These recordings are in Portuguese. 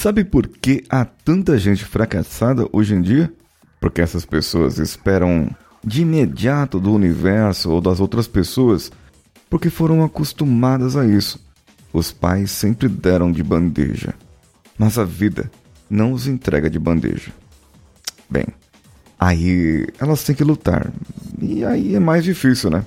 Sabe por que há tanta gente fracassada hoje em dia? Porque essas pessoas esperam de imediato do universo ou das outras pessoas porque foram acostumadas a isso. Os pais sempre deram de bandeja, mas a vida não os entrega de bandeja. Bem, aí elas têm que lutar, e aí é mais difícil, né?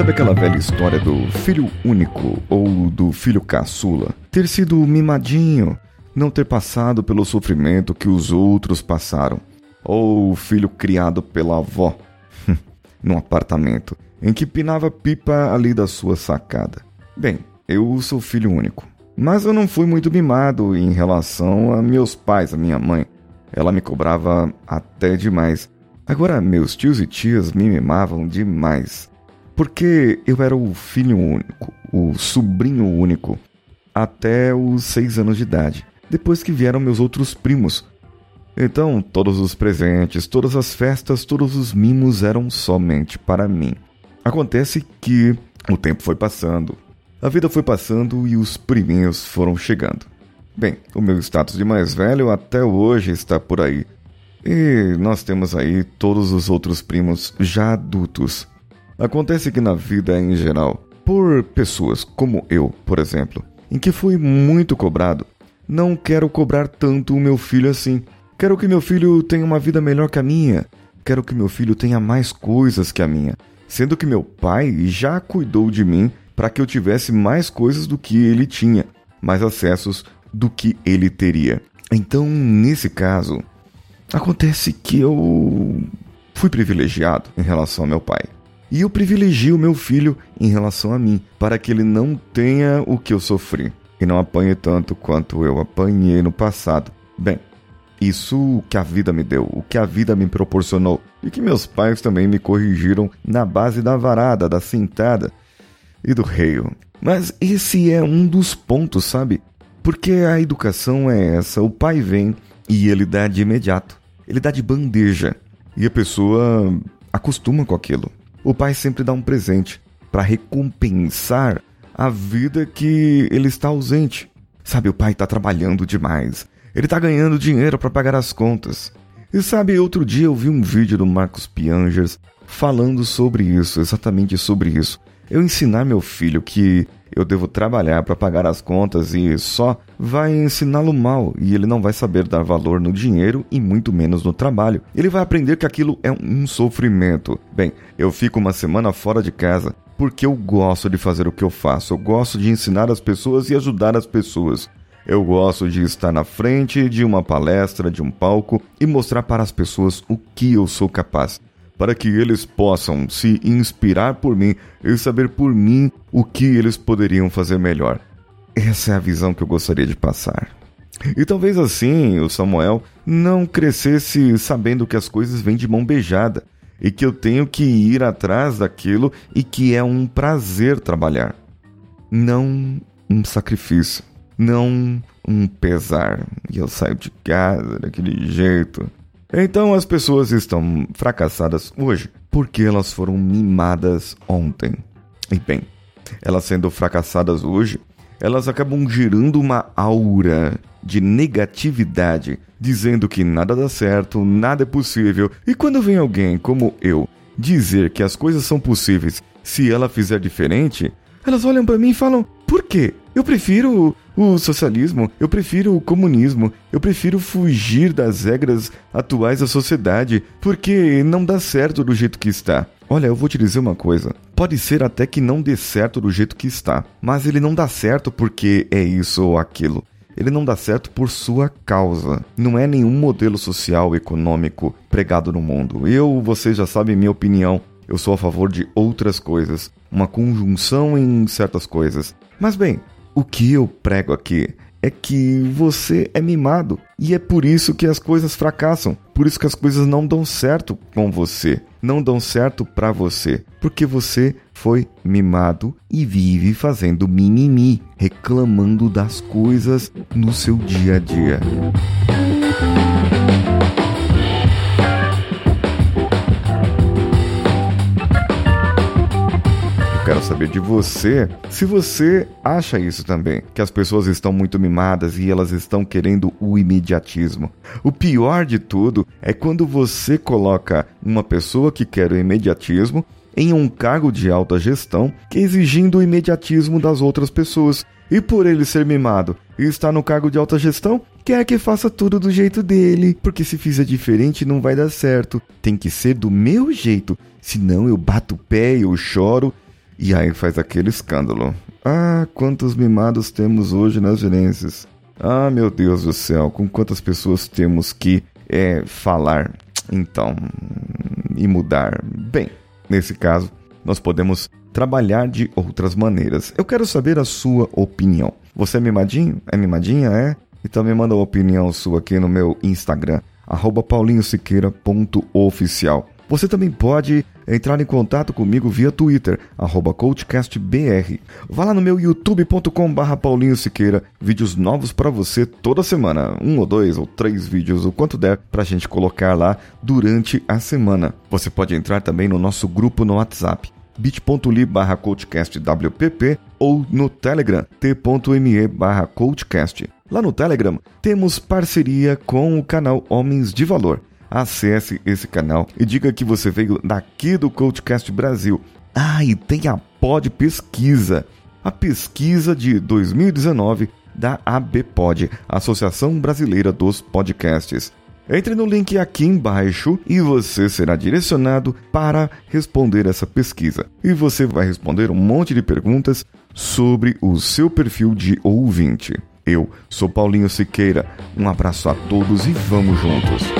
Sabe aquela velha história do filho único ou do filho caçula? Ter sido mimadinho, não ter passado pelo sofrimento que os outros passaram. Ou o filho criado pela avó, num apartamento, em que pinava pipa ali da sua sacada. Bem, eu sou filho único. Mas eu não fui muito mimado em relação a meus pais, a minha mãe. Ela me cobrava até demais. Agora, meus tios e tias me mimavam demais. Porque eu era o filho único, o sobrinho único, até os seis anos de idade, depois que vieram meus outros primos. Então, todos os presentes, todas as festas, todos os mimos eram somente para mim. Acontece que o tempo foi passando, a vida foi passando e os priminhos foram chegando. Bem, o meu status de mais velho até hoje está por aí. E nós temos aí todos os outros primos já adultos. Acontece que na vida em geral, por pessoas como eu, por exemplo, em que fui muito cobrado, não quero cobrar tanto o meu filho assim. Quero que meu filho tenha uma vida melhor que a minha. Quero que meu filho tenha mais coisas que a minha. Sendo que meu pai já cuidou de mim para que eu tivesse mais coisas do que ele tinha, mais acessos do que ele teria. Então, nesse caso, acontece que eu fui privilegiado em relação ao meu pai. E eu privilegio meu filho em relação a mim, para que ele não tenha o que eu sofri e não apanhe tanto quanto eu apanhei no passado. Bem, isso que a vida me deu, o que a vida me proporcionou e que meus pais também me corrigiram na base da varada, da cintada e do reio. Mas esse é um dos pontos, sabe? Porque a educação é essa: o pai vem e ele dá de imediato, ele dá de bandeja e a pessoa acostuma com aquilo. O pai sempre dá um presente para recompensar a vida que ele está ausente. Sabe, o pai está trabalhando demais. Ele está ganhando dinheiro para pagar as contas. E sabe, outro dia eu vi um vídeo do Marcos Piangers falando sobre isso, exatamente sobre isso. Eu ensinar meu filho que eu devo trabalhar para pagar as contas e só vai ensiná-lo mal e ele não vai saber dar valor no dinheiro e muito menos no trabalho. Ele vai aprender que aquilo é um sofrimento. Bem, eu fico uma semana fora de casa porque eu gosto de fazer o que eu faço. Eu gosto de ensinar as pessoas e ajudar as pessoas. Eu gosto de estar na frente de uma palestra, de um palco e mostrar para as pessoas o que eu sou capaz para que eles possam se inspirar por mim e saber por mim o que eles poderiam fazer melhor. Essa é a visão que eu gostaria de passar. E talvez assim o Samuel não crescesse sabendo que as coisas vêm de mão beijada e que eu tenho que ir atrás daquilo e que é um prazer trabalhar, não um sacrifício, não um pesar. E eu saio de casa daquele jeito, então as pessoas estão fracassadas hoje porque elas foram mimadas ontem. E bem, elas sendo fracassadas hoje, elas acabam gerando uma aura de negatividade, dizendo que nada dá certo, nada é possível. E quando vem alguém como eu dizer que as coisas são possíveis se ela fizer diferente, elas olham para mim e falam: "Por quê? Eu prefiro o socialismo, eu prefiro o comunismo, eu prefiro fugir das regras atuais da sociedade, porque não dá certo do jeito que está. Olha, eu vou te dizer uma coisa. Pode ser até que não dê certo do jeito que está, mas ele não dá certo porque é isso ou aquilo. Ele não dá certo por sua causa. Não é nenhum modelo social econômico pregado no mundo. Eu, vocês já sabem minha opinião. Eu sou a favor de outras coisas, uma conjunção em certas coisas. Mas bem, o que eu prego aqui é que você é mimado. E é por isso que as coisas fracassam. Por isso que as coisas não dão certo com você. Não dão certo para você. Porque você foi mimado e vive fazendo mimimi, reclamando das coisas no seu dia a dia. Saber de você se você acha isso também, que as pessoas estão muito mimadas e elas estão querendo o imediatismo. O pior de tudo é quando você coloca uma pessoa que quer o imediatismo em um cargo de alta gestão que é exigindo o imediatismo das outras pessoas. E por ele ser mimado e estar no cargo de alta gestão, quer que faça tudo do jeito dele, porque se fizer diferente não vai dar certo. Tem que ser do meu jeito, senão eu bato o pé, eu choro e aí faz aquele escândalo. Ah, quantos mimados temos hoje nas gerências. Ah, meu Deus do céu, com quantas pessoas temos que é, falar, então, e mudar? Bem, nesse caso, nós podemos trabalhar de outras maneiras. Eu quero saber a sua opinião. Você é mimadinho? É mimadinha? É? Então me manda a opinião sua aqui no meu Instagram, paulinhosiqueira.oficial. Você também pode entrar em contato comigo via Twitter, CoachCastBR. Vá lá no meu youtube.com Paulinho Siqueira, vídeos novos para você toda semana, um ou dois ou três vídeos, o quanto der pra gente colocar lá durante a semana. Você pode entrar também no nosso grupo no WhatsApp bit.ly barra coachcastwpp ou no Telegram t.me barra coachcast. Lá no Telegram temos parceria com o canal Homens de Valor acesse esse canal e diga que você veio daqui do Coachcast Brasil. Ah, e tem a Pod Pesquisa, a pesquisa de 2019 da ABPod, Associação Brasileira dos Podcasts. Entre no link aqui embaixo e você será direcionado para responder essa pesquisa. E você vai responder um monte de perguntas sobre o seu perfil de ouvinte. Eu sou Paulinho Siqueira. Um abraço a todos e vamos juntos.